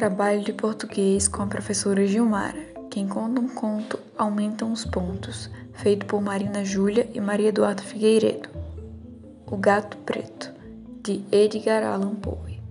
Trabalho de português com a professora Gilmara. Quem conta um conto aumenta os pontos. Feito por Marina Júlia e Maria Eduarda Figueiredo. O Gato Preto, de Edgar Allan Poe.